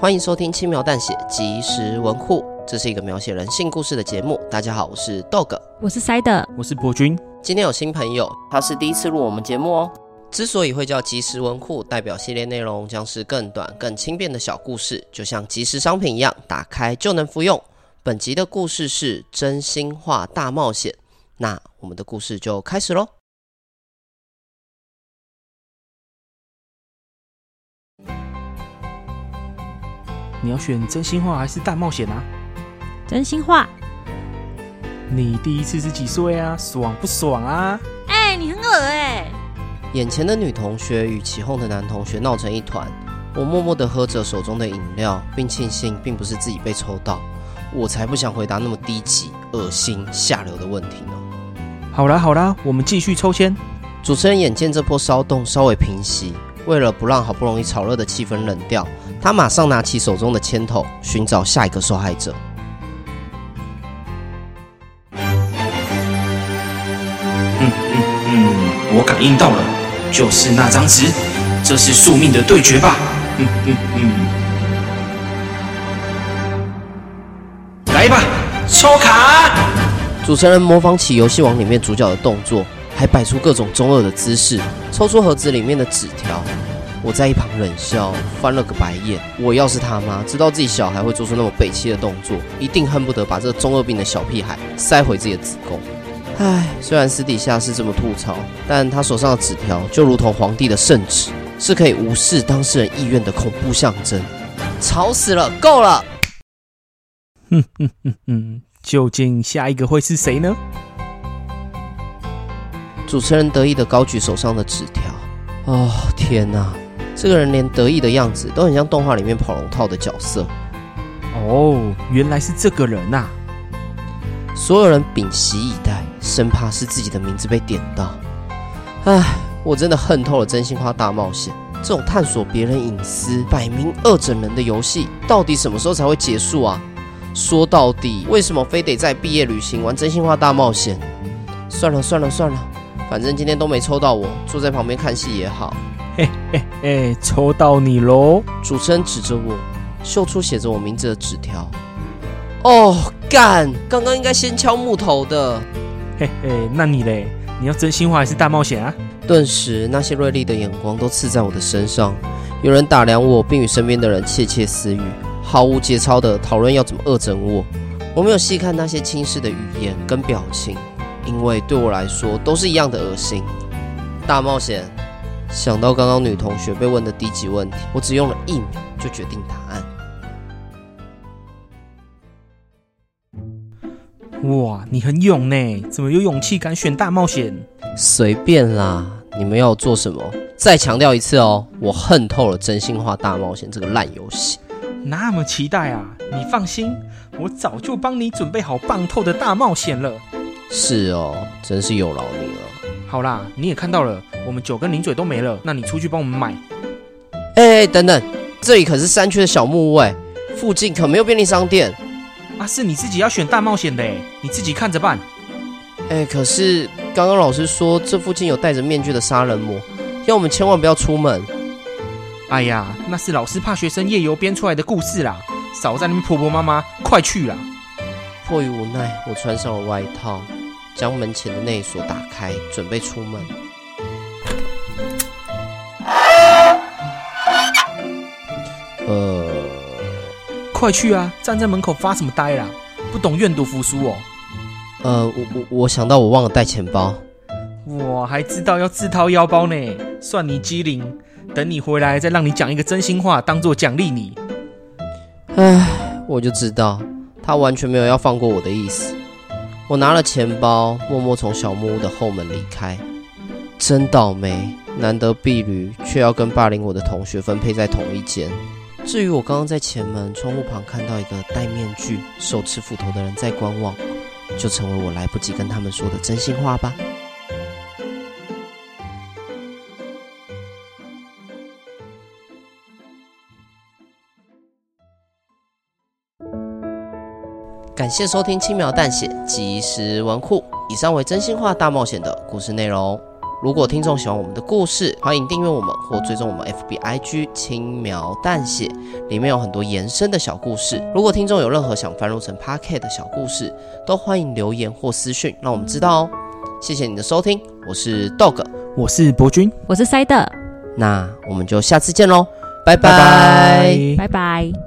欢迎收听轻描淡写即时文库，这是一个描写人性故事的节目。大家好，我是 Dog，我是 Side，我是博君。今天有新朋友，他是第一次录我们节目哦。之所以会叫即时文库，代表系列内容将是更短、更轻便的小故事，就像即时商品一样，打开就能服用。本集的故事是真心话大冒险，那我们的故事就开始喽。你要选真心话还是大冒险啊？真心话。你第一次是几岁啊？爽不爽啊？哎、欸，你很恶哎、欸！眼前的女同学与起哄的男同学闹成一团，我默默的喝着手中的饮料，并庆幸并不是自己被抽到。我才不想回答那么低级、恶心、下流的问题呢。好啦好啦，我们继续抽签。主持人眼见这波骚动稍微平息，为了不让好不容易炒热的气氛冷掉，他马上拿起手中的铅头，寻找下一个受害者。嗯嗯嗯，我感应到了。就是那张纸，这是宿命的对决吧？嗯嗯嗯，来吧，抽卡！主持人模仿起游戏王里面主角的动作，还摆出各种中二的姿势，抽出盒子里面的纸条。我在一旁冷笑，翻了个白眼。我要是他妈，知道自己小孩会做出那么北七的动作，一定恨不得把这个中二病的小屁孩塞回自己的子宫。唉，虽然私底下是这么吐槽，但他手上的纸条就如同皇帝的圣旨，是可以无视当事人意愿的恐怖象征。吵死了，够了！哼哼哼哼，究竟下一个会是谁呢？主持人得意的高举手上的纸条。哦，天哪，这个人连得意的样子都很像动画里面跑龙套的角色。哦，原来是这个人呐、啊！所有人屏息以待。生怕是自己的名字被点到，唉，我真的恨透了真心话大冒险这种探索别人隐私、摆明恶整人的游戏，到底什么时候才会结束啊？说到底，为什么非得在毕业旅行玩真心话大冒险？算了算了算了，反正今天都没抽到我，坐在旁边看戏也好。嘿嘿嘿，抽到你喽！主持人指着我，秀出写着我名字的纸条。哦，干！刚刚应该先敲木头的。嘿嘿，那你嘞？你要真心话还是大冒险啊？顿时，那些锐利的眼光都刺在我的身上。有人打量我，并与身边的人窃窃私语，毫无节操的讨论要怎么恶整我。我没有细看那些轻视的语言跟表情，因为对我来说都是一样的恶心。大冒险，想到刚刚女同学被问的低级问题，我只用了一秒就决定答案。哇，你很勇呢，怎么有勇气敢选大冒险？随便啦，你们要我做什么？再强调一次哦，我恨透了真心话大冒险这个烂游戏。那么期待啊？你放心，我早就帮你准备好棒透的大冒险了。是哦，真是有劳你了。好啦，你也看到了，我们酒跟零嘴都没了，那你出去帮我们买。哎，等等，这里可是山区的小木屋哎，附近可没有便利商店。啊，是你自己要选大冒险的，你自己看着办。哎，可是刚刚老师说这附近有戴着面具的杀人魔，要我们千万不要出门。哎呀，那是老师怕学生夜游编出来的故事啦，少在那边婆婆妈妈，快去啦！迫于无奈，我穿上了外套，将门前的内锁打开，准备出门。呃。快去啊！站在门口发什么呆啦？不懂愿赌服输哦。呃，我我我想到我忘了带钱包。我还知道要自掏腰包呢，算你机灵。等你回来再让你讲一个真心话，当做奖励你。唉，我就知道他完全没有要放过我的意思。我拿了钱包，默默从小木屋的后门离开。真倒霉，难得婢女，却要跟霸凌我的同学分配在同一间。至于我刚刚在前门窗户旁看到一个戴面具、手持斧头的人在观望，就成为我来不及跟他们说的真心话吧。感谢收听轻描淡写即时文库，以上为真心话大冒险的故事内容。如果听众喜欢我们的故事，欢迎订阅我们或追踪我们 FB IG 轻描淡写，里面有很多延伸的小故事。如果听众有任何想翻录成 Pocket 的小故事，都欢迎留言或私讯，让我们知道哦。谢谢你的收听，我是 Dog，我是博君，我是塞德，那我们就下次见喽，拜拜拜，拜拜。